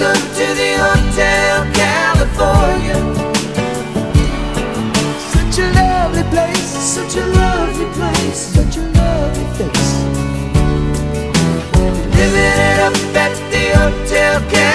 Welcome to the Hotel California. Such a lovely place, such a lovely place, such a lovely place. Living it up at the Hotel California.